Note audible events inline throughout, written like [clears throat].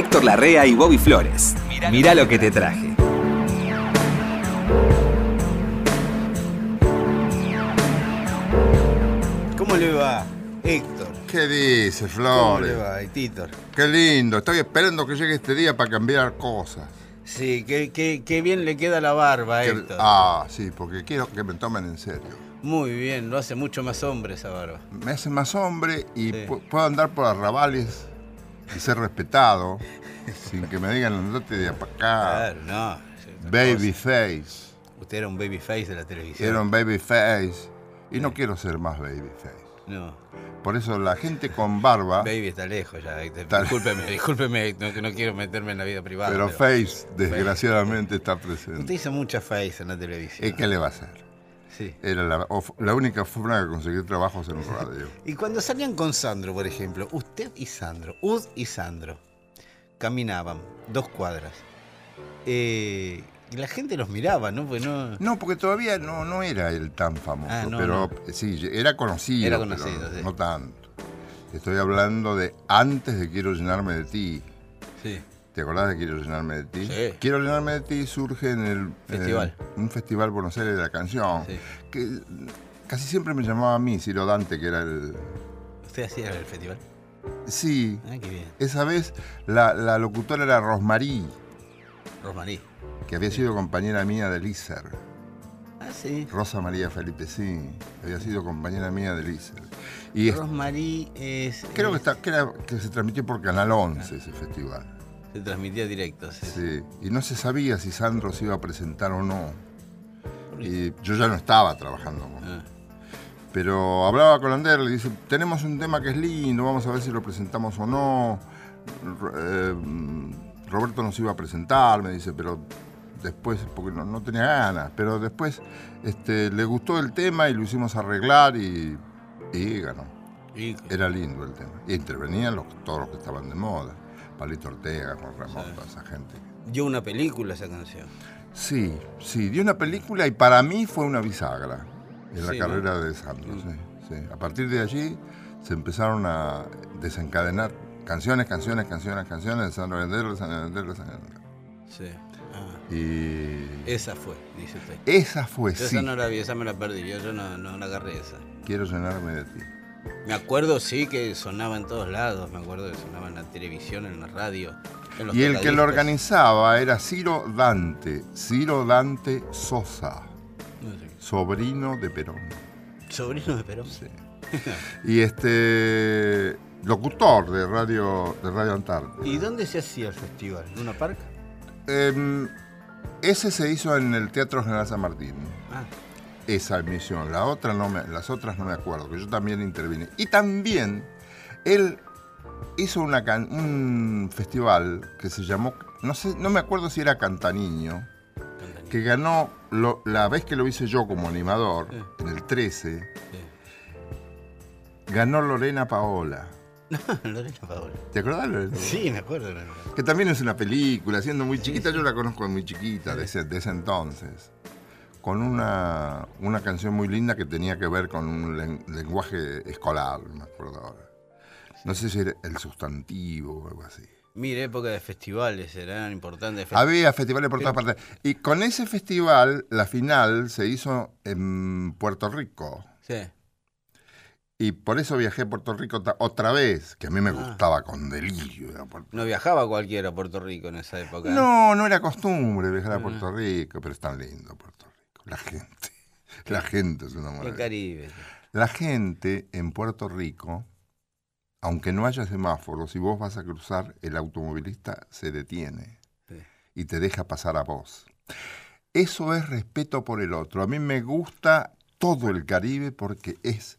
Héctor Larrea y Bobby Flores. Mirá lo que te traje. ¿Cómo le va, Héctor? ¿Qué dice, ¿Cómo le Flores? va, Héctor? Qué lindo. Estoy esperando que llegue este día para cambiar cosas. Sí, qué, qué- qué bien le queda la barba, Que- Héctor. ah, sí, porque quiero que me tomen en serio. Muy bien, lo hace mucho más hombre esa barba. Me hace más hombre y Sí. pu- puedo andar por arrabales y ser respetado sin que me digan andate de acá. Claro, no. es otra Baby cosa. face. Usted era un babyface de la televisión. Era un baby face. Y no quiero ser más baby face. No, Por eso la gente con barba, [laughs] baby está lejos ya. Está- Discúlpeme, discúlpeme, no, que no quiero meterme en la vida privada. pero face desgraciadamente está Usted presente. hizo mucha face en la televisión. ¿Y qué le va a hacer? Sí. Era la, única forma de conseguir trabajos en [laughs] radio. Y cuando salían con Sandro, por ejemplo, usted y Sandro, Ud y Sandro, caminaban dos cuadras. Eh, y la gente los miraba, ¿no? Pues no. No, porque todavía no, no era él tan famoso, Ah, no, pero no. sí, era conocido. Era pero conocido, sí. No tanto. Estoy hablando de antes de Quiero llenarme de ti. Sí. ¿Te acordás de Quiero llenarme de ti? Sí. Quiero llenarme de ti surge en el Festival. un festival Buenos Aires de la canción. Sí. Que casi siempre me llamaba a mí, Ciro Dante, que era el. ¿Usted hacía el festival? Sí. Ah, qué bien. Esa vez la, la locutora era Rosmarí, Rosmarí. que había sido compañera mía del ISER. Ah, sí. Rosa María Felipe, sí. Había sido compañera mía del ISER. Y es- Rosmarí es. creo que, es- está, que, era- que se transmitió por Canal 11 ese festival. Se transmitía directo, sí. Sí. Y no se sabía si Sandro se iba a presentar o no. Y yo ya no estaba trabajando con Ah, Pero hablaba con Ander, le dice, tenemos un tema que es lindo, vamos a ver si lo presentamos o no. Eh, Roberto nos iba a presentar, me dice, pero después, porque no, no tenía ganas, pero después este, le gustó el tema y lo hicimos arreglar y, y ganó. Era lindo el tema. Y intervenían los, todos los que estaban de moda. Palito Ortega, Juan Ramón, Sí. toda esa gente. dio una película esa canción. Sí, sí, dio una película y para mí fue una bisagra en la Sí, ¿no? carrera de Sandro. Mm. sí, sí. A partir de allí se empezaron a desencadenar canciones, canciones, canciones, canciones de Sandro Vendero, de Sandro Vendero, de Sandro Vendero. Sí. Ah, Y esa fue, dice usted. esa fue, Yo sí, esa no la vi, esa me la perdí, yo, yo no, no la agarré esa. quiero llenarme de ti. Me acuerdo, sí, que sonaba en todos lados. Me acuerdo que sonaba en la televisión, en la radio. en los Y el que lo organizaba era Ciro Dante, Ciro Dante Sosa, sobrino de Perón. Sobrino de Perón. Sí. [laughs] Y este locutor de Radio, de Radio Antártida. ¿Y dónde se hacía el festival? ¿En una parca? Em, ese se hizo en el Teatro General San Martín. Ah, Esa emisión. La otra no me- las otras no me acuerdo, que yo también intervine. Y también él hizo una can- un festival que se llamó, no sé, no me acuerdo si era Cantaniño, que ganó lo- la vez que lo hice yo como animador, en el 13, Sí. ganó Lorena Paola. [laughs] Lorena Paola. ¿Te acordás, Lorena? Sí, me acuerdo. Lorena. Que también es una película, siendo muy chiquita, sí. yo la conozco muy chiquita, de ese, de ese entonces. Con una, una canción muy linda que tenía que ver con un len- lenguaje escolar, me acuerdo ahora. No sé si era el sustantivo o algo así. Mire, época de festivales, eran importantes. Fe- Había festivales por todas partes. Y con ese festival, la final se hizo en Puerto Rico. Sí. Y por eso viajé a Puerto Rico otra vez, que a mí me Ah. gustaba con delirio. No viajaba cualquiera a Puerto Rico en esa época. ¿eh? No, no era costumbre viajar a Ah. Puerto Rico, pero es tan lindo Puerto Rico. La gente. [laughs] La gente es una El maravilla. Caribe. La gente en Puerto Rico, aunque no haya semáforos, si vos vas a cruzar, el automovilista se detiene Sí. y te deja pasar a vos. Eso es respeto por el otro. A mí me gusta todo el Caribe porque es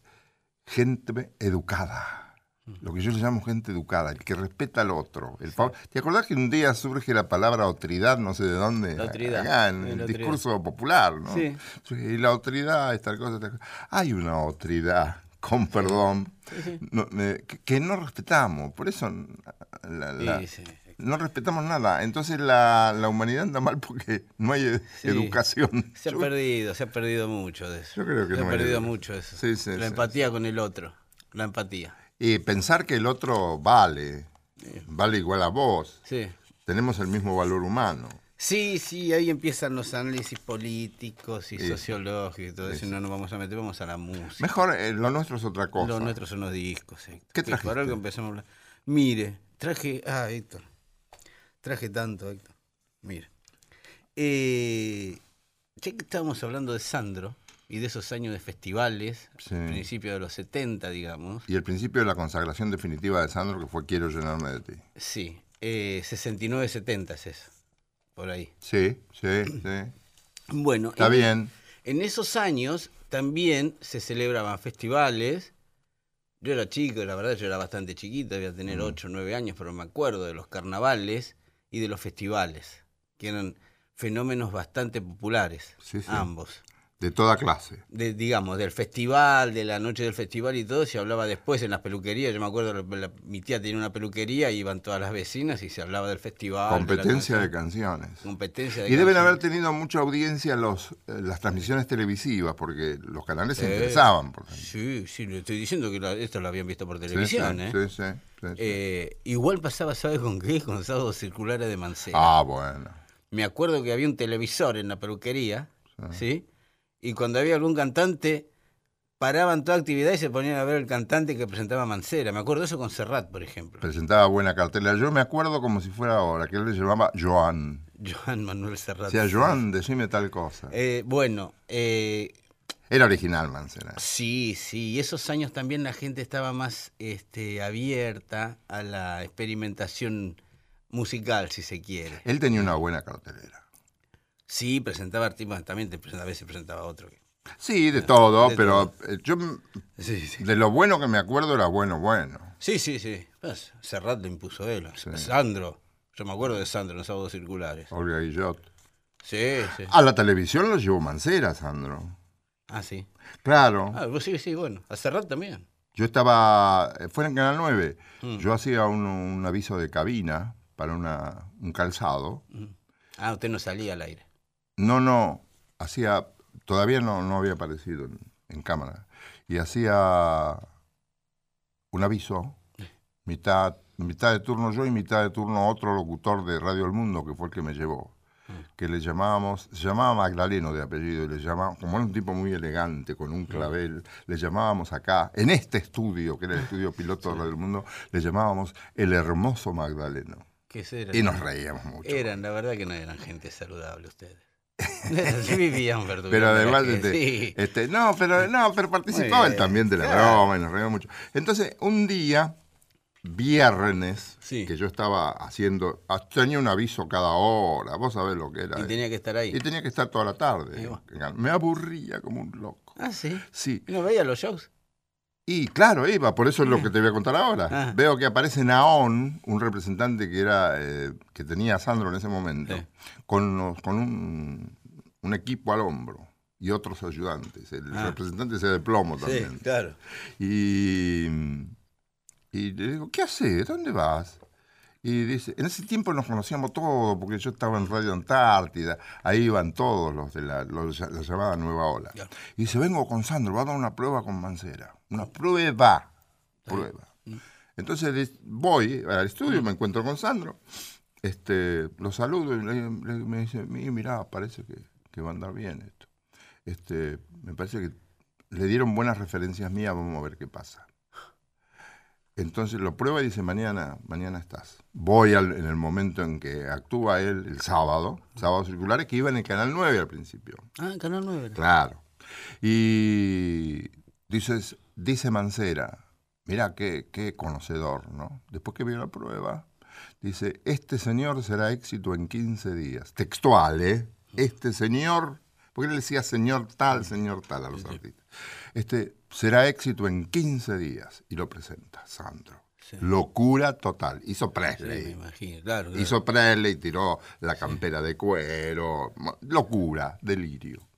gente educada. Lo que yo le llamo gente educada, el que respeta al otro. El ¿Te acordás que un día surge la palabra otridad, no sé de dónde? La otridad, Acá, en el discurso popular, ¿no? Sí. Y la otridad es tal cosa, tal cosa. Hay una otridad, con perdón, no, eh, que, que no respetamos. Por eso la- la- Sí, sí. no respetamos nada. Entonces la, la humanidad anda mal porque no hay Sí. educación. Se ha Yo- perdido, se ha perdido mucho de eso. Yo creo que se no ha perdido edu- mucho eso. Sí, sí, la sí, empatía con el otro. La empatía. Y pensar que el otro vale. vale igual a vos. Sí. Tenemos el mismo valor humano. Sí, sí, ahí empiezan los análisis políticos y Sí. sociológicos y todo eso. Sí, No nos vamos a meter, vamos a la música. Mejor, eh, lo nuestro es otra cosa. Los nuestros son los discos. Héctor. ¿Qué trajiste? algo empezamos a hablar. Mire, traje. Ah, Héctor. Traje tanto, Héctor. Mire. Eh, ya que estábamos hablando de Sandro y de esos años de festivales, Sí. principios de los 70, digamos. Y el principio de la consagración definitiva de Sandro, que fue Quiero llenarme de ti. Sí, eh, 69-70 es eso. Por ahí. Sí, sí, sí. [clears throat] Bueno, Está en- bien. En esos años también se celebraban festivales. Yo era chico, la verdad yo era bastante chiquito, debía tener Mm. 8 o 9 años, pero me acuerdo de los carnavales y de los festivales, que eran fenómenos bastante populares, Sí, sí. ambos. De toda clase. De, digamos, del festival, de la noche del festival y todo, se hablaba después en las peluquerías. Yo me acuerdo, la- la- mi tía tenía una peluquería, y iban todas las vecinas y se hablaba del festival. Competencia de canción. canciones. Competencia de Y deben canciones. haber tenido mucha audiencia los, eh, las transmisiones televisivas, porque los canales se interesaban. Por ejemplo. Sí, sí, le estoy diciendo que la- esto lo habían visto por televisión, sí, ¿eh? sí, sí, sí, sí. Eh, igual pasaba, ¿sabes con qué? Con sábados circulares de Mancera. ah, bueno. Me acuerdo que había un televisor en la peluquería, ¿sí? Y cuando había algún cantante, paraban toda actividad y se ponían a ver el cantante que presentaba Mancera. Me acuerdo eso con Serrat, por ejemplo. Presentaba buena cartela. Yo me acuerdo como si fuera ahora, que él le llamaba Joan. [laughs] Joan Manuel Serrat. Decía, Joan, decime tal cosa. Eh, bueno, eh, Era original, Mancera. Sí, sí, y esos años también la gente estaba más este, abierta a la experimentación musical, si se quiere. Él tenía una buena cartelera. Sí, presentaba artistas, también te presentaba, a veces presentaba otro. que- Sí, de todo, de pero eh, yo Sí, sí. de lo bueno que me acuerdo era bueno, bueno. Sí, sí, sí. Pues, Serrat lo impuso él. Sandro. Yo me acuerdo de Sandro en los sábados circulares. Olga Guillot. Sí, sí. A la televisión lo llevó Mancera, Sandro. Ah, sí. Claro. Ah, pues sí, sí, bueno. A Serrat también. Yo estaba, eh, fue en Canal 9, Mm. yo hacía un, un aviso de cabina para una, un calzado. Ah, usted no salía al aire. No, no, hacía, todavía no, no había aparecido en, en cámara. Y hacía un aviso, mitad, mitad de turno yo y mitad de turno otro locutor de Radio El Mundo, que fue el que me llevó. Que le llamábamos, se llamaba Magdaleno de apellido, y le llamábamos, como era un tipo muy elegante, con un clavel, le llamábamos acá, en este estudio, que era el estudio piloto de Radio El Mundo, le llamábamos el hermoso Magdaleno. Y nos reíamos mucho. Eran, la verdad que no eran gente saludable ustedes. [laughs] sí vivían Pero además, este, sí. este, no, pero no, pero participaba él también de la claro. broma y nos reíamos mucho. Entonces, un día, viernes, Sí. que yo estaba haciendo, ah, tenía un aviso cada hora, vos sabés lo que era. Y eh. tenía que estar ahí. Y tenía que estar toda la tarde. Me aburría como un loco. Ah, sí. Sí. ¿Y no veía los shows? Y claro, iba, por eso es lo que te voy a contar ahora. Ah. Veo que aparece Naón, un representante que era eh, que tenía a Sandro en ese momento, Sí. con, unos- con un, un equipo al hombro y otros ayudantes. El Ah. representante ese de plomo también. claro. Y, y le digo, ¿qué haces? ¿Dónde vas? Y dice, en ese tiempo nos conocíamos todos, porque yo estaba en Radio Antártida, ahí iban todos los de la, los- la llamada Nueva Ola. Claro. Y dice, vengo con Sandro, va a dar una prueba con Mancera. Una prueba. Prueba. Entonces voy al estudio, me encuentro con Sandro, este, lo saludo y le- le- me dice, "Mi- mirá, parece que, que va a andar bien esto. Este, me parece que le dieron buenas referencias mías, vamos a ver qué pasa. Entonces lo prueba y dice, mañana, mañana estás. Voy al- en el momento en que actúa él, el sábado, sábado circulares, que iba en el Canal 9 al principio. Ah, Canal 9. Claro. Y dices, dice Mancera, mira qué, qué conocedor, ¿no? Después que vio la prueba, dice, este señor será éxito en 15 días. Textual, ¿eh? Este señor, porque él decía señor tal, señor tal a los artistas. Este será éxito en 15 días. Y lo presenta, Sandro. Sí. Locura total. Hizo Sí, Presley. me imagino, claro. claro. Hizo Presley, tiró la campera de cuero, locura, delirio.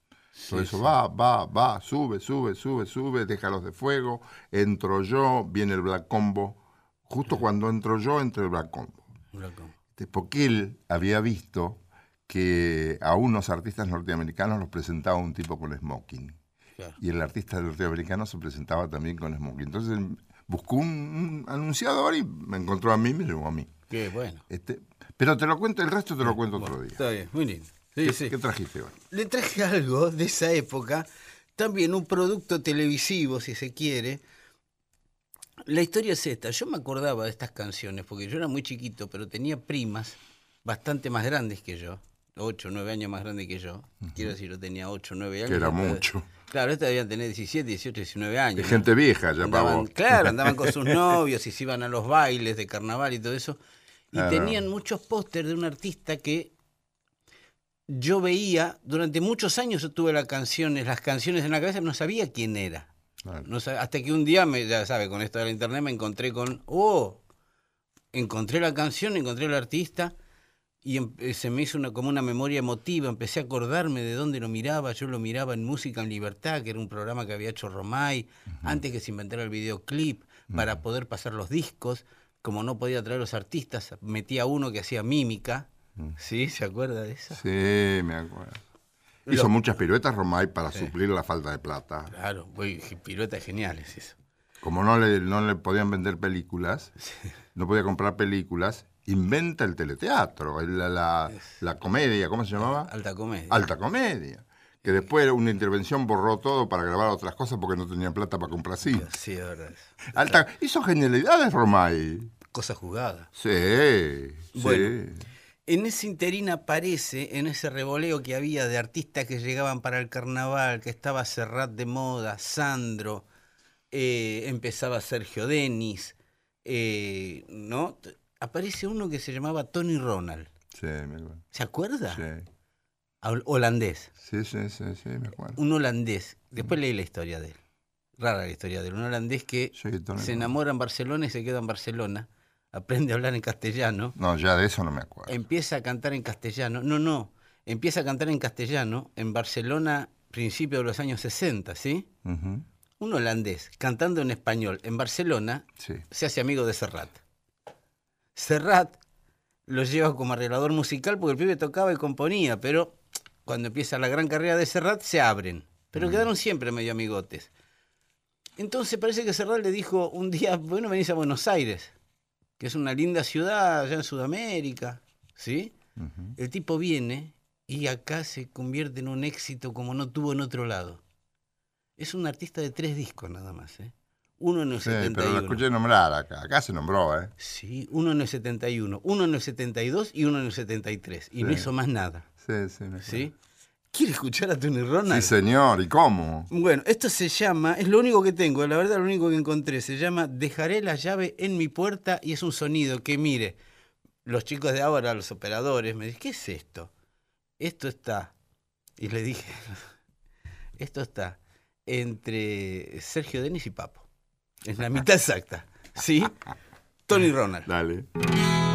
Todo eso va, va, va, sube, sube, sube, sube, déjalos de fuego, entro yo, viene el Black Combo. Justo cuando entro yo, entra el Black Combo. Loco. Este, Porque él había visto que a unos artistas norteamericanos los presentaba un tipo con smoking. Claro. Y el artista norteamericano se presentaba también con smoking. Entonces buscó un, un anunciador y me encontró a mí y me llevó a mí. Qué bueno. Este, pero te lo cuento, el resto te lo cuento otro día. Está bien, muy lindo. Sí, ¿Qué, sí. qué trajiste hoy? Le traje algo de esa época, también un producto televisivo, si se quiere. La historia es esta. Yo me acordaba de estas canciones porque yo era muy chiquito, pero tenía primas bastante más grandes que yo, 8 o 9 años más grandes que yo. Quiero decir, yo tenía 8 o 9 años. Que era mucho. Claro, estas debían tener 17, 18, 19 años. De ¿no? gente vieja ya Andaban-. Claro, andaban con [laughs] sus novios y se iban a los bailes de carnaval y todo eso. Y tenían muchos pósters de un artista que yo veía, durante muchos años yo tuve las canciones, las canciones en la cabeza, no sabía quién era. No hasta que un día, me, ya sabe, con esto de la internet me encontré con, oh, encontré la canción, encontré el artista y eh, se me hizo una, como una memoria emotiva, empecé a acordarme de dónde lo miraba, yo lo miraba en Música en Libertad, que era un programa que había hecho Romay, antes que se inventara el videoclip, para poder pasar los discos, como no podía traer los artistas, metía uno que hacía mímica, ¿sí? ¿Se acuerda de eso? Sí, me acuerdo. Hizo Lo- muchas piruetas Romay para suplir la falta de plata. Claro, piruetas geniales eso. Como no le, no le podían vender películas, no podía comprar películas, inventa el teleteatro, el- la, la- la comedia, ¿cómo se llamaba? Alta comedia. Alta comedia. Que después una intervención borró todo para grabar otras cosas porque no tenían plata para comprar cine. Sí, es verdad. Alta, hizo genialidades Romay. Cosa jugada. Sí, Bueno. sí. En ese interín aparece, en ese revoleo que había de artistas que llegaban para el carnaval, que estaba Serrat de moda, Sandro, eh, empezaba Sergio Denis, eh, ¿no? Aparece uno que se llamaba Tony Ronald. Sí, me acuerdo. ¿Se acuerda? Sí, Hol- Holandés. sí, sí, sí, sí, me acuerdo. Un holandés. Después leí la historia de él. Rara la historia de él. Un holandés que Sí, se enamora en Barcelona y se queda en Barcelona. Aprende a hablar en castellano. No, ya de eso no me acuerdo. empieza a cantar en castellano. No, no, empieza a cantar en castellano en Barcelona, principio de los años 60, ¿sí? Un holandés cantando en español en Barcelona Sí. se hace amigo de Serrat. Serrat lo lleva como arreglador musical porque el pibe tocaba y componía, pero cuando empieza la gran carrera de Serrat se abren. Pero quedaron siempre medio amigotes. Entonces parece que Serrat le dijo un día, bueno, venís a Buenos Aires, que es una linda ciudad allá en Sudamérica, ¿sí? El tipo viene y acá se convierte en un éxito como no tuvo en otro lado. Es un artista de tres discos nada más, ¿eh? Uno en el Sí, pero 71. lo escuché nombrar acá. Acá se nombró, ¿eh? Sí, uno en el 71, uno en el 72 y uno en el 73. Y no Sí. hizo más nada, Sí, sí, me. ¿sí? ¿Quiere escuchar a Tony Sí, Ronald? señor. ¿Y cómo? Bueno, esto se llama, es lo único que tengo, la verdad lo único que encontré, se llama Dejaré la llave en mi puerta y es un sonido que mire, los chicos de ahora, los operadores, me dicen, ¿qué es esto? Esto está, y le dije, [laughs] esto está entre Sergio Denis y Papo, es la mitad exacta, ¿sí? Tony Ronald. Dale.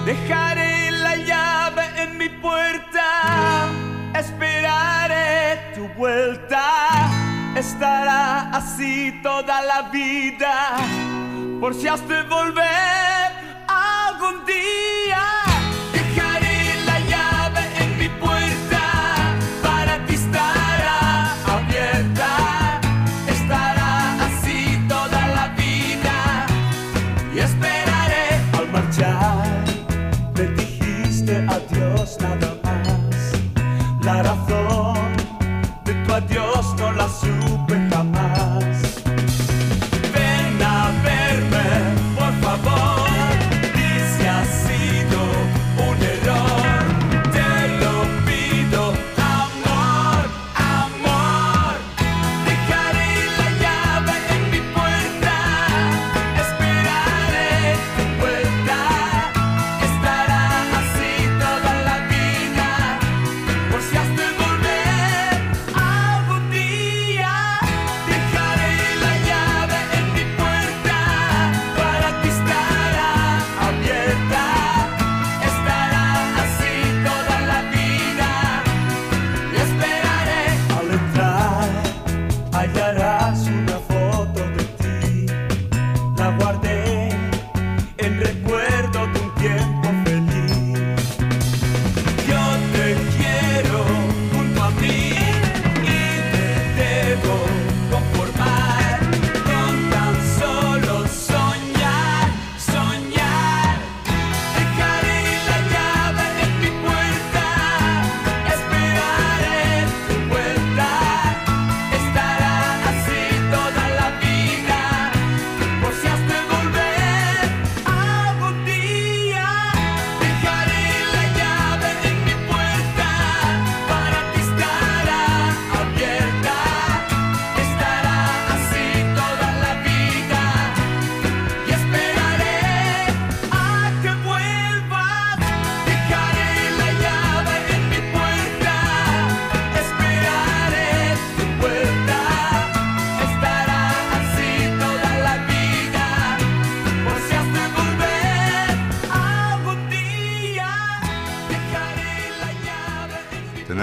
Dejaré la llave en mi puerta, esperaré tu vuelta. Estará así toda la vida, por si has de volver algún día.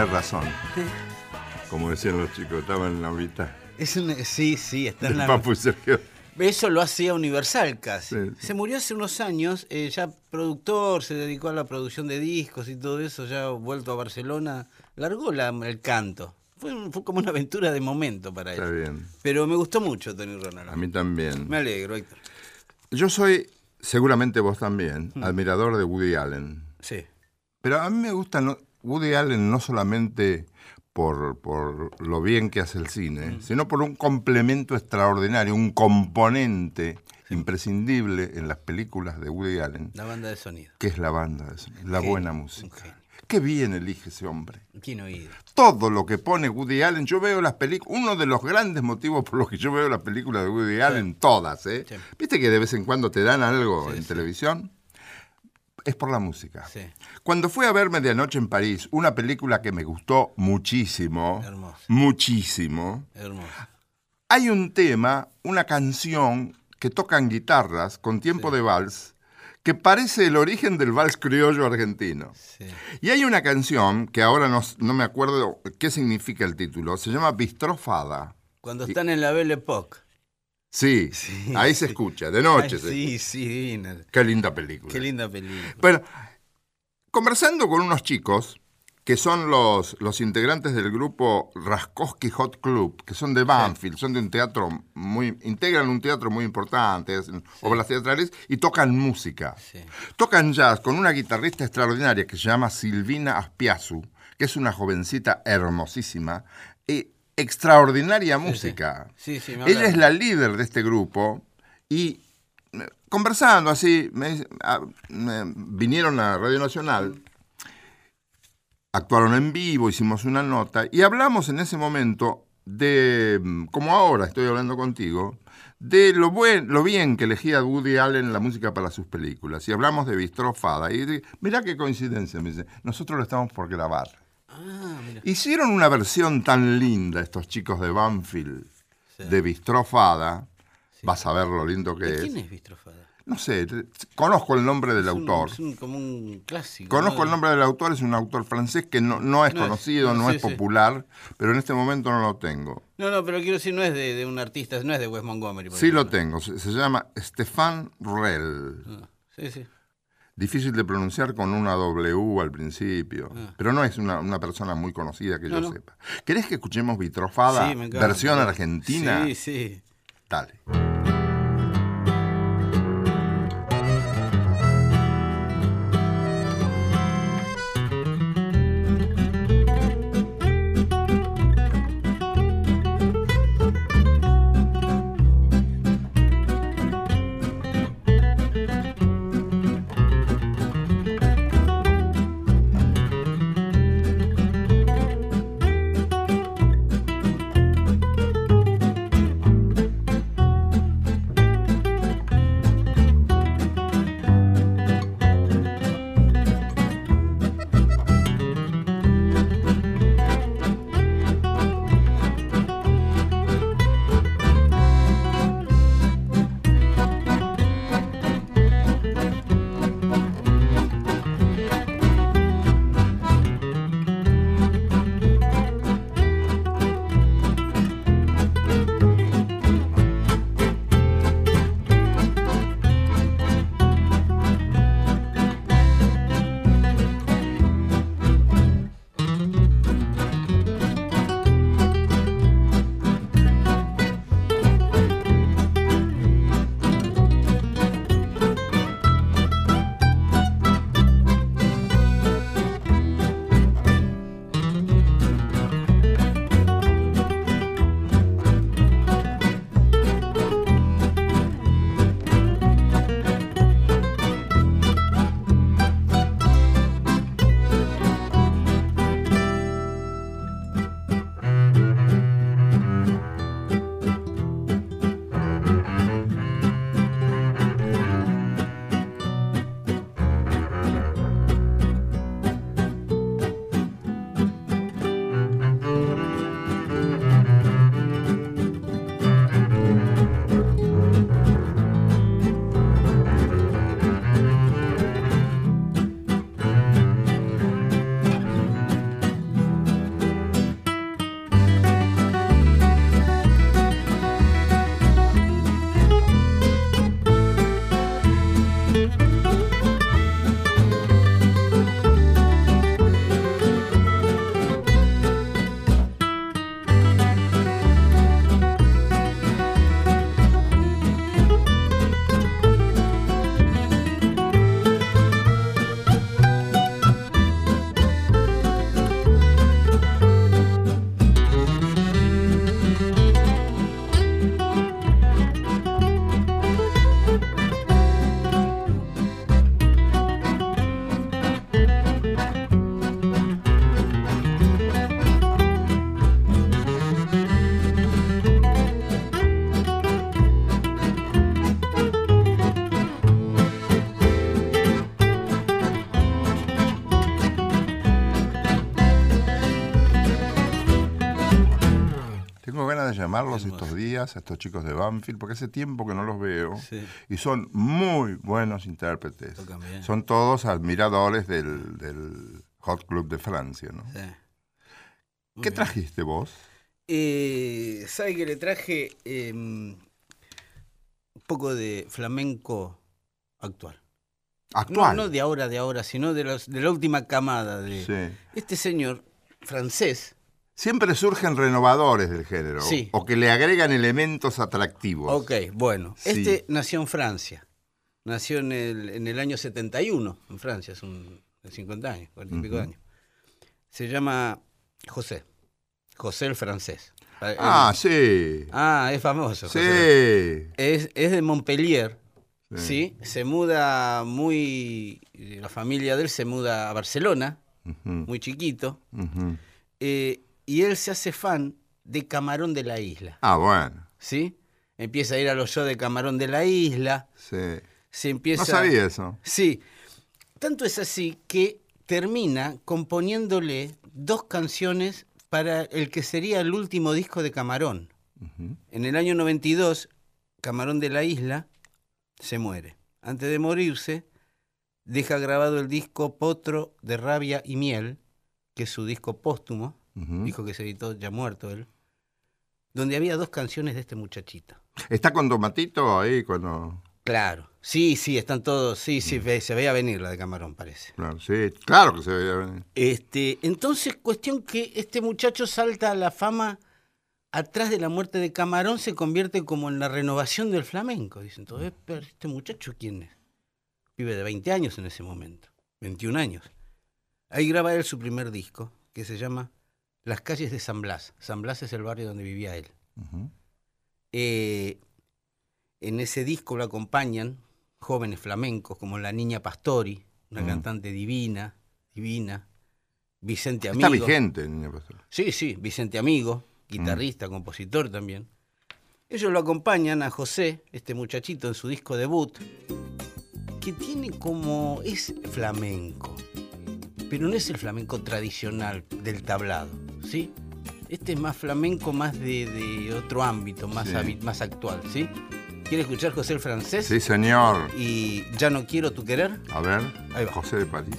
Corazón. Como decían los chicos, estaba en la mitad. Es un- sí, sí, está en la... Papu y Sergio. Eso lo hacía Universal casi. Sí, sí. Se murió hace unos años, eh, ya productor, se dedicó a la producción de discos y todo eso, ya vuelto a Barcelona, largó la- el canto. Fue, como una aventura de momento para él. Está bien. Pero me gustó mucho Tony Ronald. A mí también. Me alegro, Héctor. Yo soy, seguramente vos también, Mm. admirador de Woody Allen. Sí. Pero a mí me gusta no- Woody Allen no solamente por, por lo bien que hace el cine, sino por un complemento extraordinario, un componente imprescindible en las películas de Woody Allen, La banda de sonido. que es la banda, de sonido, la buena música. Qué bien elige ese hombre. ¿Quién oído? Todo lo que pone Woody Allen, yo veo las películas, uno de los grandes motivos por los que yo veo las películas de Woody Allen, todas, ¿eh? Sí. ¿Viste que de vez en cuando te dan algo en televisión? Es por la música. Sí. Cuando fui a ver Medianoche en París, una película que me gustó muchísimo, Hermosa. muchísimo, Hermoso. hay un tema, una canción que tocan guitarras con tiempo de vals, que parece el origen del vals criollo argentino. Sí. Y hay una canción que ahora no, no me acuerdo qué significa el título, se llama Bistrofada. Cuando están en la Belle Époque. Sí, Sí, ahí se escucha, de noche. Ay, se sí, sí, divina. Qué linda película. Qué linda película. Bueno, conversando con unos chicos que son los, los integrantes del grupo Raskowski Hot Club, que son de Banfield, son de un teatro muy, integran un teatro muy importante, hacen obras teatrales y tocan música. Tocan jazz con una guitarrista extraordinaria que se llama Silvina Aspiazu, que es una jovencita hermosísima y extraordinaria música. Sí, sí, me Ella es la líder de este grupo y eh, conversando así, me ah, me- vinieron a Radio Nacional, actuaron en vivo, hicimos una nota y hablamos en ese momento de, mm, como ahora estoy hablando contigo, de lo, buen, lo bien que elegía Woody Allen la música para sus películas. Y hablamos de Bistrofada. Y de- mirá qué coincidencia, me dice, nosotros lo estamos por grabar. Ah, mira. Hicieron una versión tan linda estos chicos de Banfield Sí. de Bistrofada. Vas a ver lo lindo que ¿De es. quién es Bistrofada? No sé, conozco el nombre del Es un- autor. es un- como un clásico. Conozco ¿no? el nombre del autor, es un autor francés que no, no es No es- conocido, no, es sí. popular, pero en este momento no lo tengo. No, no, pero quiero decir, no es de, de un artista, no es de Wes Montgomery. por Sí lo tengo, se, se llama Stefan Rell. Ah, sí, sí. Difícil de pronunciar con una W al principio, Ah. pero no es una, una persona muy conocida que No, yo no. sepa. ¿Querés que escuchemos Vitrofada, Sí, me encanta. versión argentina? Sí, sí. Dale. Estos días, a estos chicos de Banfield, porque hace tiempo que no los veo. Sí. Y son muy buenos intérpretes. Son todos admiradores del, del Hot Club de Francia, ¿no? Sí. ¿Qué bien. trajiste vos? Eh, ¿Sabe que le traje eh, un poco de flamenco actual? Actual. No, no de ahora, de ahora, sino de, los, de la última camada de Sí. este señor francés. Siempre surgen renovadores del género. Sí. O que le agregan elementos atractivos. Ok, bueno. Sí. Este nació en Francia. Nació en el, en el año 71, en Francia, es un de 50 años, 40 y pico de Ujú. años. Se llama José. José el francés. Ah, Eh, sí. ah, es famoso. Sí. José. Es, es de Montpellier, Sí. ¿sí? Se muda muy... La familia de él se muda a Barcelona, muy chiquito, eh, y él se hace fan de Camarón de la Isla, Ah, bueno. ¿sí? Empieza a ir a los shows de Camarón de la Isla, Sí. se empieza... No sabía eso. Sí. Tanto es así que termina componiéndole dos canciones para el que sería el último disco de Camarón. En el año 92, Camarón de la Isla se muere. Antes de morirse, deja grabado el disco Potro de Rabia y Miel, que es su disco póstumo, Ujú. disco que se editó ya muerto él, donde había dos canciones de este muchachito. ¿Está con Tomatito ahí cuando.? Claro, sí, sí, están todos, sí, sí, ve- se veía venir la de Camarón, parece. Claro, sí, claro que se veía venir. Este, entonces, cuestión que este muchacho salta a la fama atrás de la muerte de Camarón, se convierte como en la renovación del flamenco. Dicen, entonces, pero este muchacho quién es? Vive de 20 años en ese momento, 21 años. Ahí graba él su primer disco, que se llama Las calles de San Blas. San Blas es el barrio donde vivía él. Eh, en ese disco lo acompañan jóvenes flamencos como la Niña Pastori, una cantante divina, divina, Vicente Está Amigo. vigente, niña pastora. Sí, sí, Vicente Amigo, guitarrista, compositor también. Ellos lo acompañan a José, este muchachito, en su disco debut, que tiene como. es flamenco, pero no es el flamenco tradicional del tablado, ¿sí? Este es más flamenco, más de, de otro ámbito, más, Sí. habi- más actual, ¿sí? ¿Quiere escuchar José el francés? Sí, señor. Y Ya no quiero tu querer. A ver, Ahí va. José de París.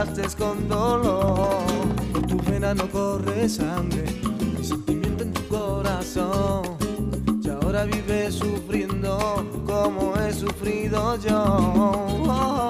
Me pagaste con dolor. Por tu vena no corre sangre, mi sentimiento en tu corazón. Y ahora vives sufriendo como he sufrido yo.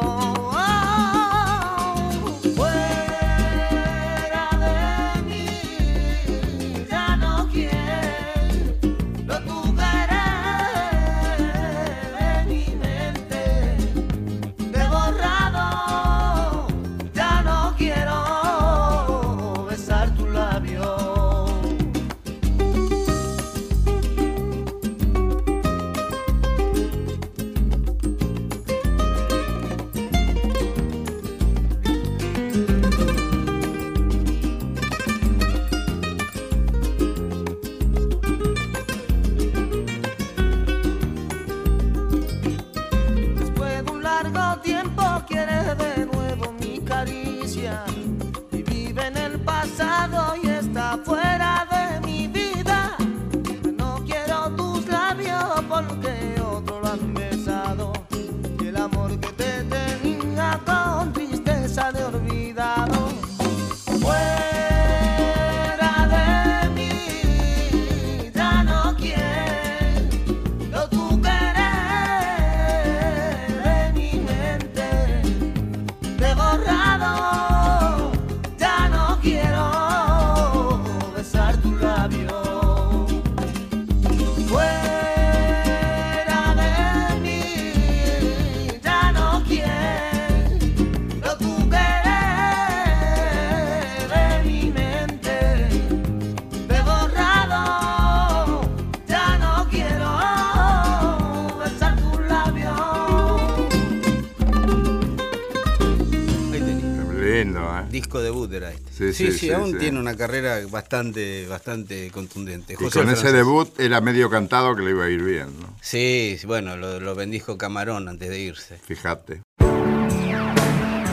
Sí, Sí, sí, sí, sí, aún sí. tiene una carrera bastante, bastante contundente. Y con ese debut era medio cantado que le iba a ir bien, ¿no? Sí, sí, bueno, lo, lo bendijo Camarón antes de irse. Fíjate.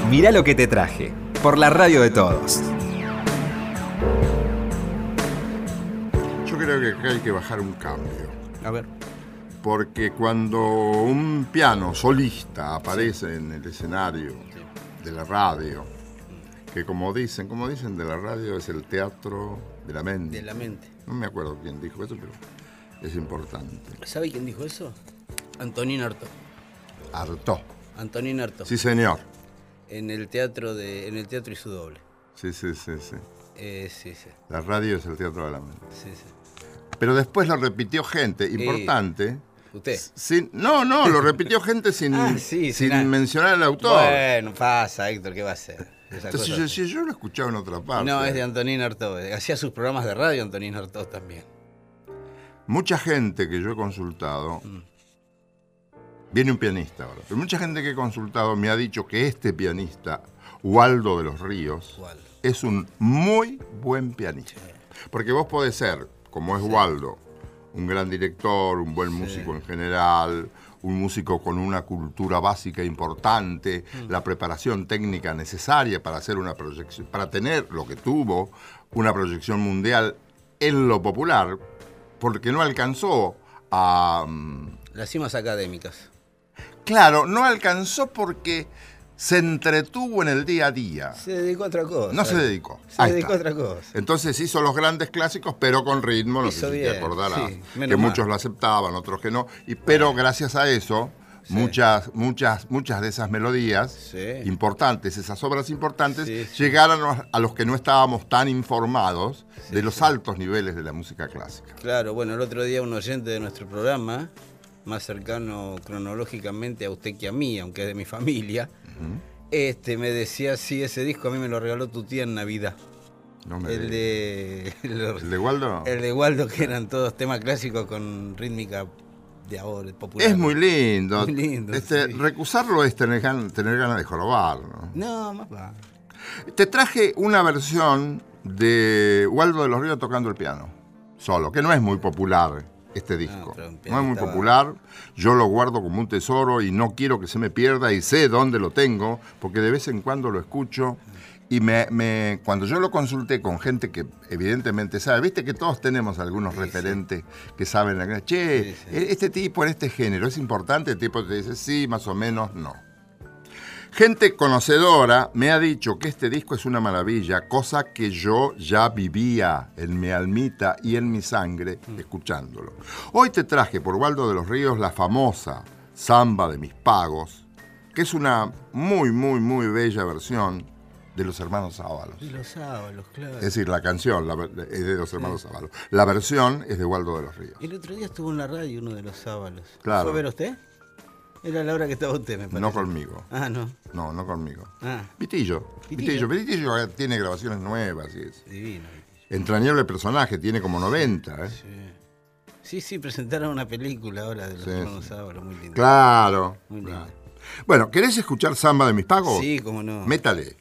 Mirá lo que te traje. Por la radio de todos. Yo creo que acá hay que bajar un cambio. A ver. Porque cuando un piano solista aparece en el escenario de la radio, que como dicen, como dicen de la radio es el teatro de la mente. De la mente. No me acuerdo quién dijo eso, pero es importante. ¿Sabe quién dijo eso? Antonín Arto. Hartó. Antonín Arto. Sí, señor. En el teatro de, en el teatro y su doble. Sí, sí, sí, sí. Eh, sí, sí, La radio es el teatro de la mente. sí, sí. Pero después lo repitió gente importante. Usted. Sin, no, no, lo repitió gente sin, [laughs] Ah, sí, sin sin- mencionar al autor. Bueno, pasa, Héctor, ¿qué va a hacer? Entonces yo decía, yo lo escuchaba en otra parte. No, es de Antonín Artaud. Hacía sus programas de radio Antonín Artaud también. Mucha gente que yo he consultado, Mm. viene un pianista ahora, pero mucha gente que he consultado me ha dicho que este pianista, Waldo de los Ríos, Waldo. es un muy buen pianista. Porque vos podés ser, como es Waldo, un gran director, un buen músico en general, un músico con una cultura básica importante, Mm. la preparación técnica necesaria para hacer una proyección, para tener lo que tuvo, una proyección mundial en lo popular, porque no alcanzó a... mm, Las cimas académicas. Claro, no alcanzó porque se entretuvo en el día a día. Se dedicó a otra cosa. No se dedicó. Se Ahí dedicó a otra cosa. Entonces hizo los grandes clásicos, pero con ritmo, no Hizo sé si bien, te acordarás. sí, menos que mal. muchos lo aceptaban, otros que no. Y, pero gracias a eso, muchas, muchas, muchas de esas melodías Sí. importantes, esas obras importantes, llegaron a los que no estábamos tan informados de los altos niveles de la música clásica. Claro, bueno, el otro día un oyente de nuestro programa, más cercano cronológicamente a usted que a mí, aunque es de mi familia, este me decía, sí, ese disco a mí me lo regaló tu tía en Navidad. No me El de, [laughs] ¿El de Waldo? el de Waldo, que eran todos temas clásicos con rítmica de ahora, popular. Es muy lindo. Muy lindo, Este, sí. Recusarlo es tener, gan- tener ganas de jorobar. ¿no? No, más va. Te traje una versión de Waldo de los Ríos tocando el piano, solo, que no es muy popular este disco. pero un no es muy popular, yo lo guardo como un tesoro y no quiero que se me pierda y sé dónde lo tengo, porque de vez en cuando lo escucho. Y me, me- cuando yo lo consulté con gente que evidentemente sabe, viste que todos tenemos algunos referentes que saben, che, Sí, sí. e- este tipo en este género es importante, el tipo te dice sí, más o menos, no. Gente conocedora me ha dicho que este disco es una maravilla, cosa que yo ya vivía en mi almita y en mi sangre escuchándolo. Hoy te traje por Waldo de los Ríos la famosa Samba de mis pagos, que es una muy, muy, muy bella versión de los hermanos Ábalos. Y los sábados, claro. Es decir, la canción la es de los hermanos Ábalos. La versión es de Waldo de los Ríos. El otro día estuvo en la radio uno de los sábados. Claro. ¿Fue a ver usted? Era la hora que estaba usted, me parece. No conmigo. Ah, no. No, no conmigo. Ah, Vitillo. Vitillo. Vitillo. Vitillo tiene grabaciones nuevas y es. divino. Entrañable personaje, tiene como 90. ¿eh? Sí, sí, presentaron una película ahora de los Sí, hermanos sí. Muy linda. Claro. Muy lindo. claro. Bueno, ¿querés escuchar Samba de mis pagos? Sí, cómo no. Métale.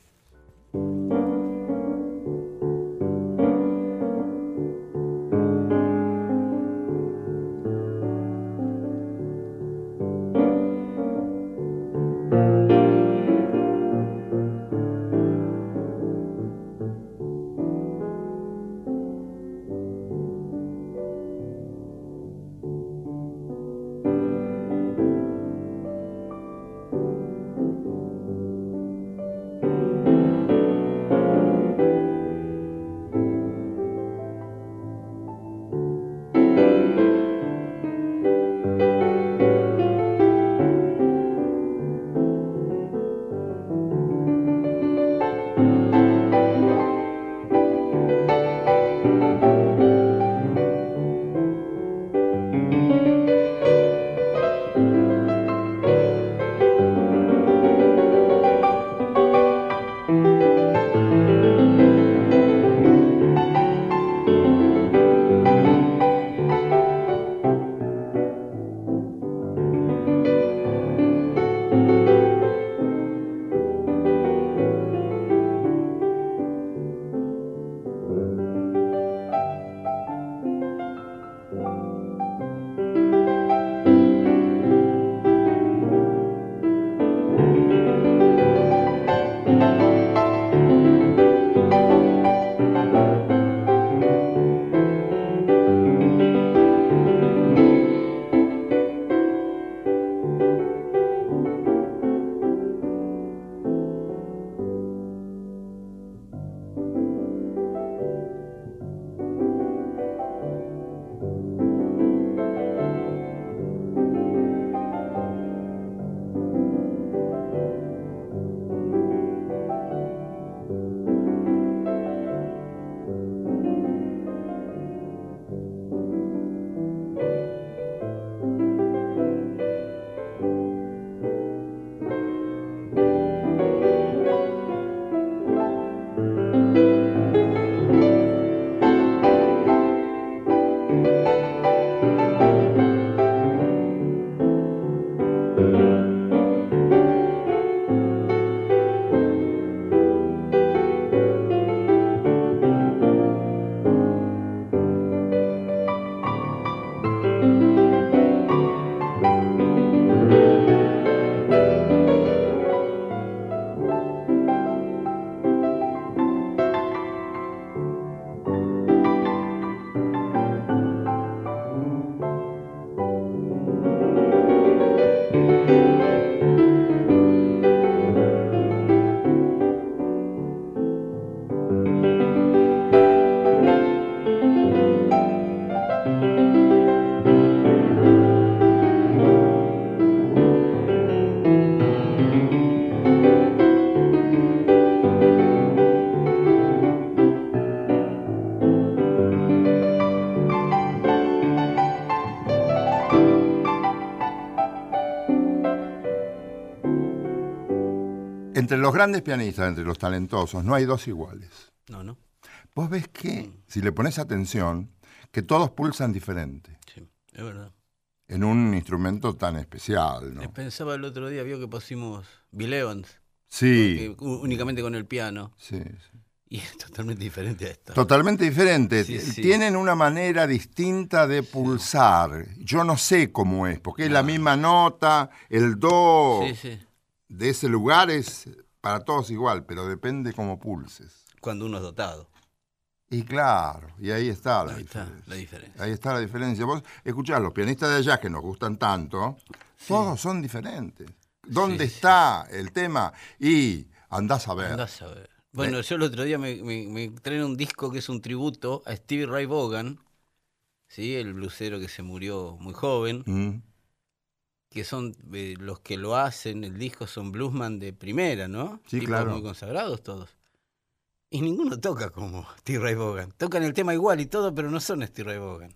Los grandes pianistas, entre los talentosos, no hay dos iguales. No, no. Vos ves que, si le pones atención, que todos pulsan diferente Sí, es verdad. en un instrumento tan especial, ¿no? Eh, Pensaba el otro día, vio que pusimos Bill Evans, Sí, únicamente con el piano, sí, sí. y es totalmente diferente a esto. Totalmente diferente. Sí, sí. Tienen una manera distinta de pulsar. Yo no sé cómo es, porque es la misma nota, el do Sí, sí. De ese lugar es para todos igual, pero depende cómo pulses. Cuando uno es dotado. Y claro, y ahí está la Ahí está diferencia. la diferencia. Ahí está la diferencia. Vos escuchás, los pianistas de allá que nos gustan tanto, todos son diferentes. ¿Dónde Sí, sí. está el tema? Y andás a ver. Andás a ver. Bueno, yo el otro día me, me, me traen un disco que es un tributo a Stevie Ray Vaughan, ¿sí? el blusero que se murió muy joven, Mm, que son eh, los que lo hacen, el disco son bluesman de primera, ¿no? Sí, Tipos claro. muy consagrados todos. Y ninguno toca como [laughs] Stevie Ray Vaughan. Tocan el tema igual y todo, pero no son Stevie Ray Vaughan.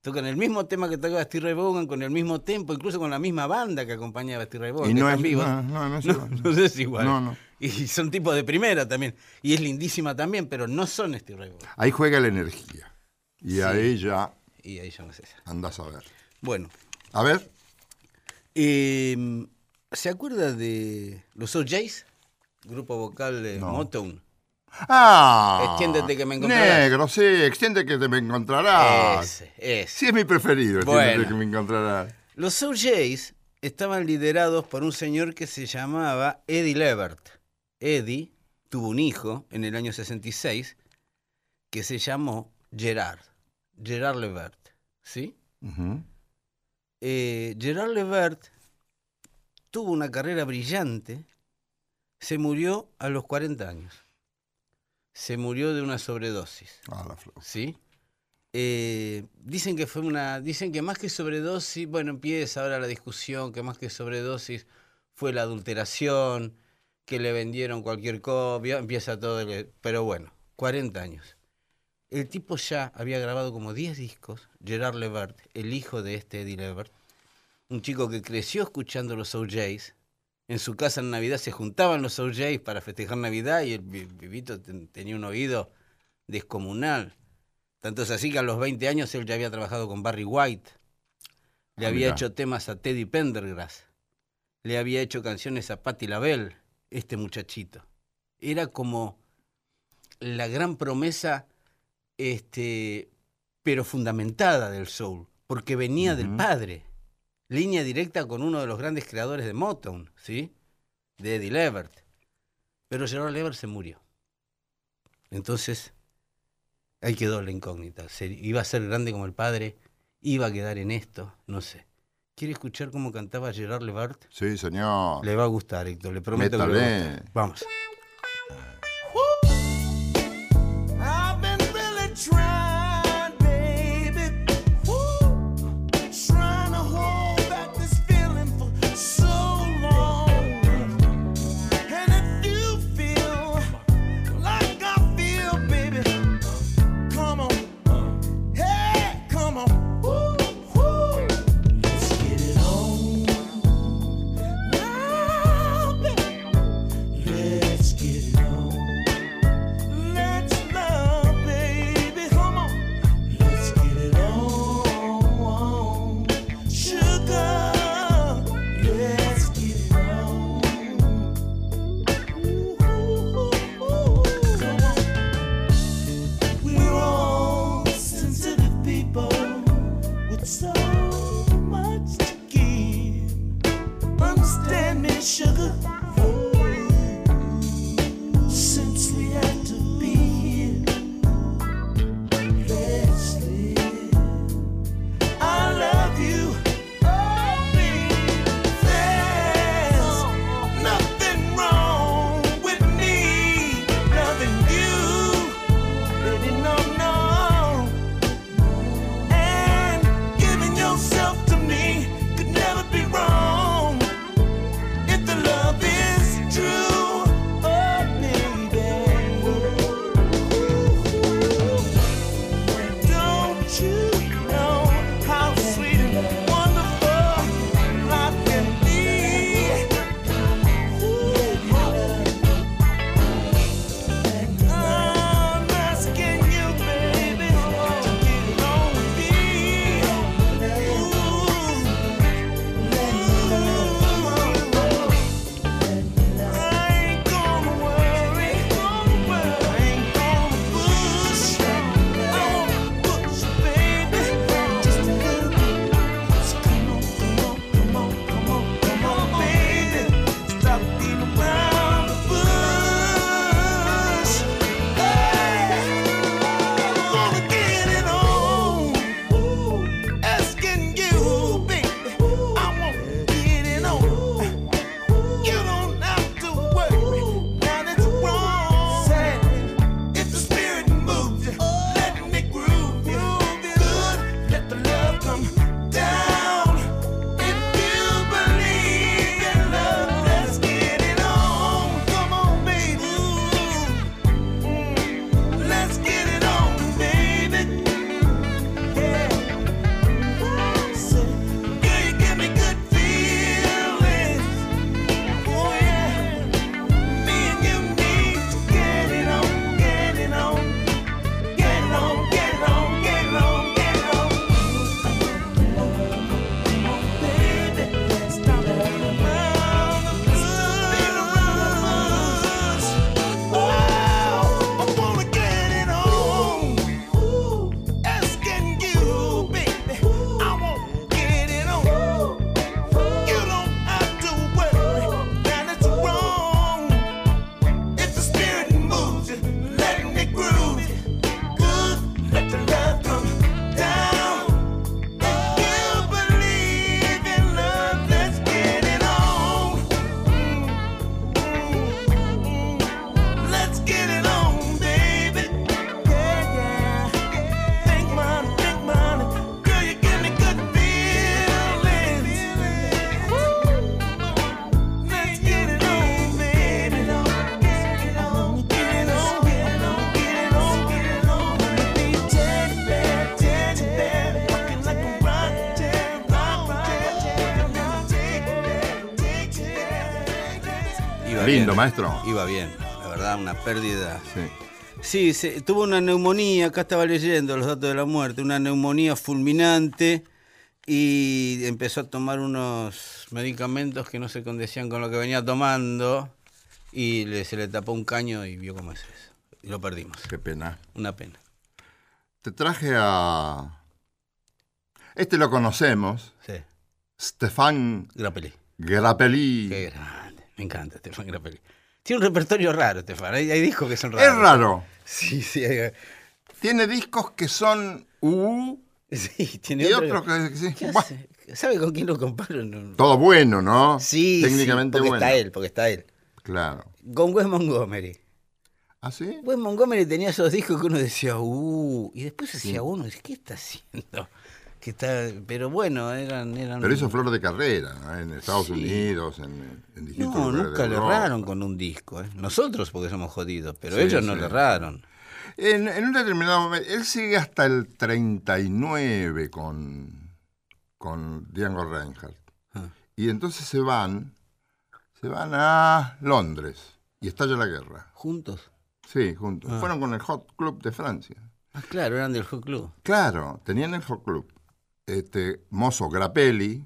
Tocan el mismo tema que tocaba Stevie Ray Vaughan con el mismo tempo, incluso con la misma banda que acompañaba a Stevie Ray Vaughan. Y no es, vivos. no, no, no es [laughs] igual. no es igual. No, no. Y son tipos de primera también. Y es lindísima también, pero no son Steve Ray Vaughan. Ahí juega la energía. Y Sí. ahí ya Y ahí ya no esa. andás a ver. Bueno, A ver. Eh, ¿se acuerda de los OJs? Grupo vocal de No. Motown. ¡Ah! Extiéndete que me encontrarás. Negro, sí, extiende que te me encontrarás. Ese, ese. Sí, es mi preferido, extiéndete Bueno. que me encontrarás. Los OJs estaban liderados por un señor que se llamaba Eddie Levert. Eddie tuvo un hijo en el año 66 que se llamó Gerard. Gerard Levert. ¿Sí? Ujú. Eh, Gerard Levert tuvo una carrera brillante, se murió a los 40 años. Se murió de una sobredosis, Ah, la flor. ¿sí? Eh, dicen que fue una, dicen que más que sobredosis, bueno, empieza ahora la discusión que más que sobredosis fue la adulteración, que le vendieron cualquier copia, empieza todo, el- pero bueno, 40 años. El tipo ya había grabado como 10 discos, Gerard Levert, el hijo de este Eddie Levert, un chico que creció escuchando los OJs. En su casa en Navidad se juntaban los OJs para festejar Navidad y el vi- vivito ten- tenía un oído descomunal. Tanto es así que a los 20 años él ya había trabajado con Barry White, le Ah, había hecho temas a Teddy Pendergrass, le había hecho canciones a Patti LaBelle, este muchachito. Era como la gran promesa, este, pero fundamentada del soul, porque venía del padre, línea directa con uno de los grandes creadores de Motown, ¿sí? De Eddie Levert. Pero Gerard Levert se murió. Entonces, ahí quedó la incógnita. Se- ¿Iba a ser grande como el padre? ¿Iba a quedar en esto? No sé. ¿Quiere escuchar cómo cantaba Gerard Levert? Sí, señor. Le va a gustar, Héctor, le prometo que le va a Métale. gustar. Vamos. Lindo, maestro. Iba bien, la verdad, una pérdida. Sí. Sí, se- tuvo una neumonía, acá estaba leyendo los datos de la muerte, una neumonía fulminante y empezó a tomar unos medicamentos que no se condecían con lo que venía tomando y le- se le tapó un caño y vio cómo es eso. Y lo perdimos. Qué pena. Una pena. Te traje a. Este lo conocemos. Sí. Stefan Grappelli. Grappelli. Qué grande. Me encanta Estefan Grappelli. Tiene un repertorio raro, Estefan. Hay, hay discos que son raros. Es raro. Sí, sí. hay- Tiene discos que son uh, [laughs] sí tiene y otro- otros que, sí. ¿Sabe con quién lo comparo? Todo bueno, ¿no? Sí, Técnicamente sí, porque bueno. está él, porque está él. Claro. Con Wes Montgomery. ¿Ah, sí? Wes Montgomery tenía esos discos que uno decía, uh, y después hacía uno, y dice, ¿qué está haciendo? Que está, pero bueno, eran, eran. Pero hizo flor de carrera, ¿no? En Estados Sí. Unidos, en, en distintos No, nunca le erraron con un disco, ¿eh? Nosotros porque somos jodidos, pero Sí, ellos no sí. le erraron. En, en un determinado momento, él sigue hasta el 39 con, con Django Reinhardt. Ah. Y entonces se van, se van a Londres y estalla la guerra. ¿Juntos? Sí, juntos. Ah. Fueron con el Hot Club de Francia. Ah, claro, eran del Hot Club. Claro, tenían el Hot Club. Este, Mozo Grappelli.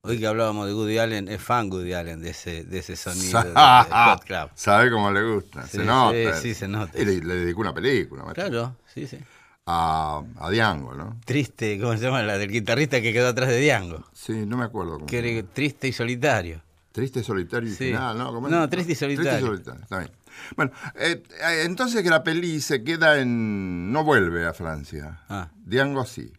Hoy que hablábamos de Woody Allen, es fan Woody Allen de ese, de ese sonido de, [laughs] Sabe Hot Club. cómo le gusta, Sí, se nota. sí, sí, se nota. Y le, le dedicó una película maestro, Claro, sí, sí. a, a Diango, ¿no? Triste, ¿cómo se llama? La del guitarrista que quedó atrás de Diango. Sí, no me acuerdo cómo. Que era triste y solitario. Triste, solitario y Sí. final, ¿no? ¿Cómo es? No, triste y Triste solitario. y solitario, está bien. Bueno, eh, eh, entonces Grappelli se queda en... no vuelve a Francia. Ah, Diango sí.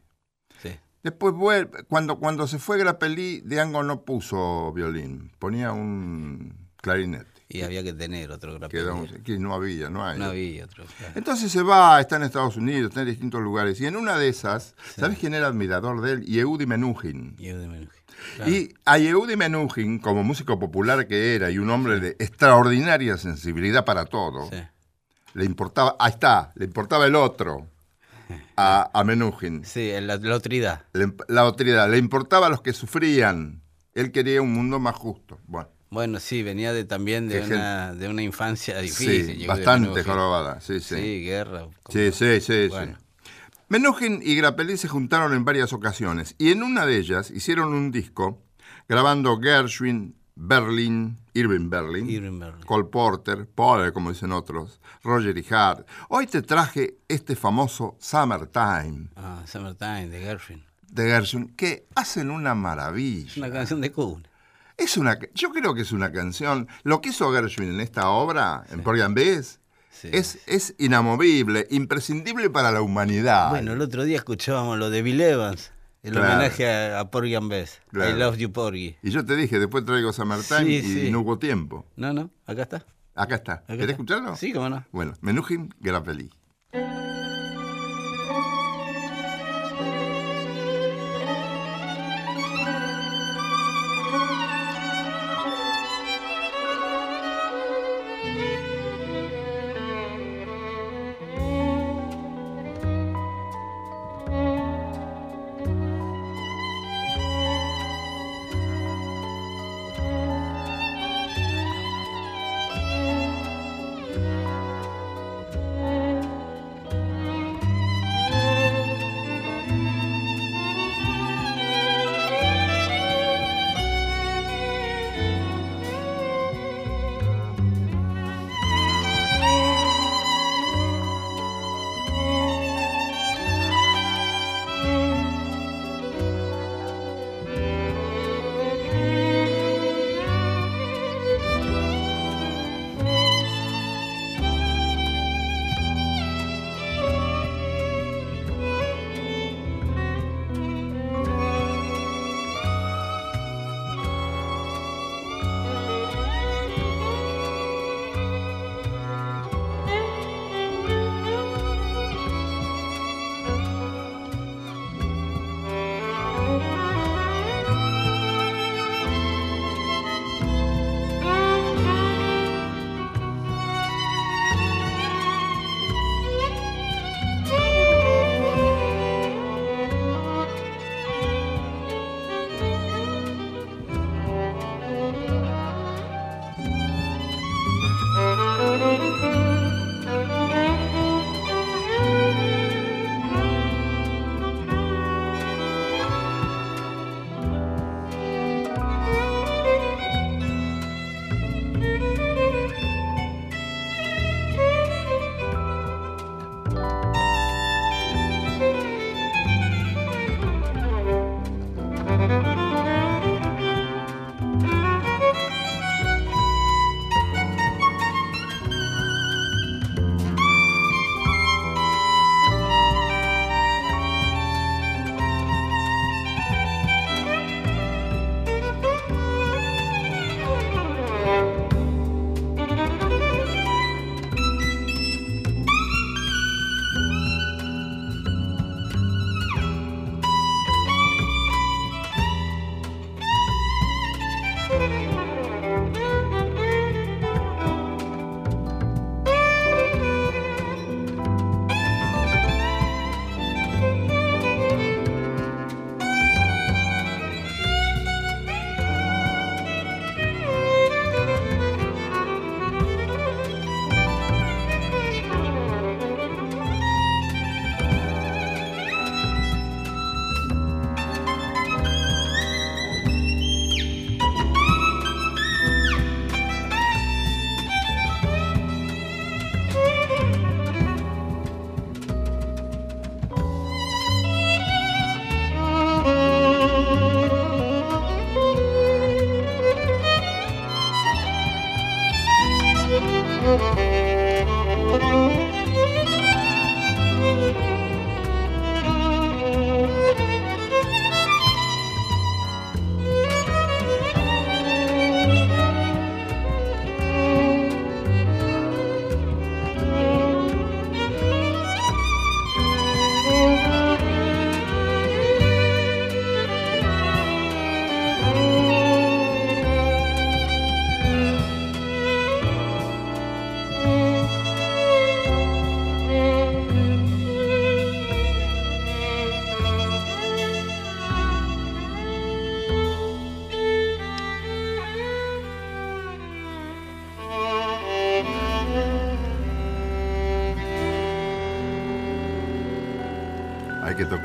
Después vuelve, cuando, cuando se fue Grappelli, Diango no puso violín, ponía un clarinete. Y había que tener otro grapelli. Que no había, no hay. No había otro. claro. Entonces se va, está en Estados Unidos, está en distintos lugares. Y en una de esas, ¿sabes quién era admirador de él? Yehudi Menuhin. Y Eudie Menuhin. Claro. Y a Yehudi Menuhin, como músico popular que era y un hombre de extraordinaria sensibilidad para todo, Sí. le importaba, ahí está, le importaba el otro a, [laughs] a Menuhin. Sí, la, la otridad. Le- la autoridad, le importaba a los que sufrían. Él quería un mundo más justo. Bueno, Bueno, sí, venía de, también de una, de una infancia difícil. sí, bastante jorobada. Sí, sí. Sí, guerra. Sí, sí, sí, Bueno. sí. Menuhin y Grappelli se juntaron en varias ocasiones y en una de ellas hicieron un disco grabando Gershwin, Berlin, Irving Berlin, Irving Berlin. Cole Porter, Paul, como dicen otros, Roger y Hart. Hoy te traje este famoso Summertime Ah, Summertime de Gershwin. de Gershwin que hacen una maravilla. Es una canción de cuna. Es una, yo creo que es una canción. Lo que hizo Gershwin en esta obra, en Porgy Bess, Sí. es, es inamovible, imprescindible para la humanidad. Bueno, el otro día escuchábamos lo de Bill Evans, el Claro. homenaje a, a Porgy and Bess. Claro. I love you, Porgy. Y yo te dije, después traigo Summertime Sí, y sí. no hubo tiempo. No, no, acá está. Acá está. acá ¿Querés está. escucharlo? Sí, cómo no. Bueno, Menuhin Grappelli.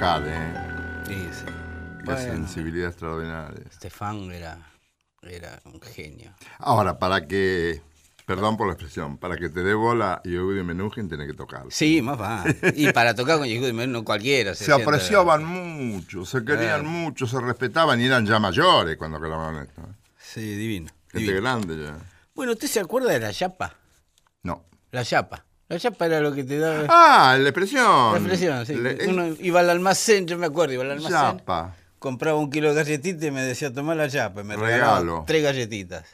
Tocar, ¿eh? Sí, sí. Qué Bueno, sensibilidad extraordinaria. Estefan era, era un genio. Ahora, para que, perdón por la expresión, para que te dé bola Yehudi Menuhin tiene que tocar. Sí, más va. [laughs] Y para tocar con Yehudi Menuhin, no cualquiera. Se sienta- apreciaban mucho, se querían Claro. mucho, se respetaban y eran ya mayores cuando grababan esto. ¿eh? Sí, divino. Gente divino. grande ya. Bueno, ¿usted se acuerda de la yapa? No. La yapa. La yapa era lo que te daba... Ah, la expresión. La expresión, sí. Le- Uno iba al almacén, yo me acuerdo, iba al almacén. Yapa. Compraba un kilo de galletitas y me decía, tomá la yapa. Y me Regalo. regalaba tres galletitas.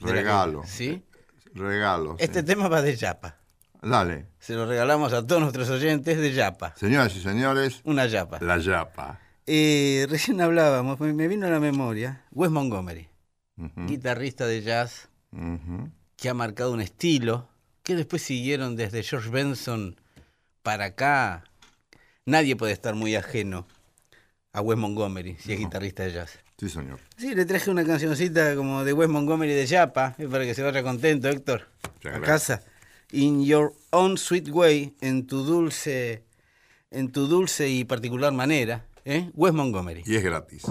Regalo. ¿Sí? Regalo. sí. Este tema va de yapa. Dale. Se lo regalamos a todos nuestros oyentes de yapa. Señoras y señores, Una yapa. la yapa. Eh, recién hablábamos, me vino a la memoria, Wes Montgomery, guitarrista de jazz que ha marcado un estilo que después siguieron desde George Benson para acá. Nadie puede estar muy ajeno a Wes Montgomery si es guitarrista de jazz. Sí, señor. Sí, le traje una cancioncita como de Wes Montgomery de Yapa, para que se vaya contento, Héctor, a casa. In your own sweet way, en tu dulce, en tu dulce y particular manera, ¿eh? Wes Montgomery. Y es gratis.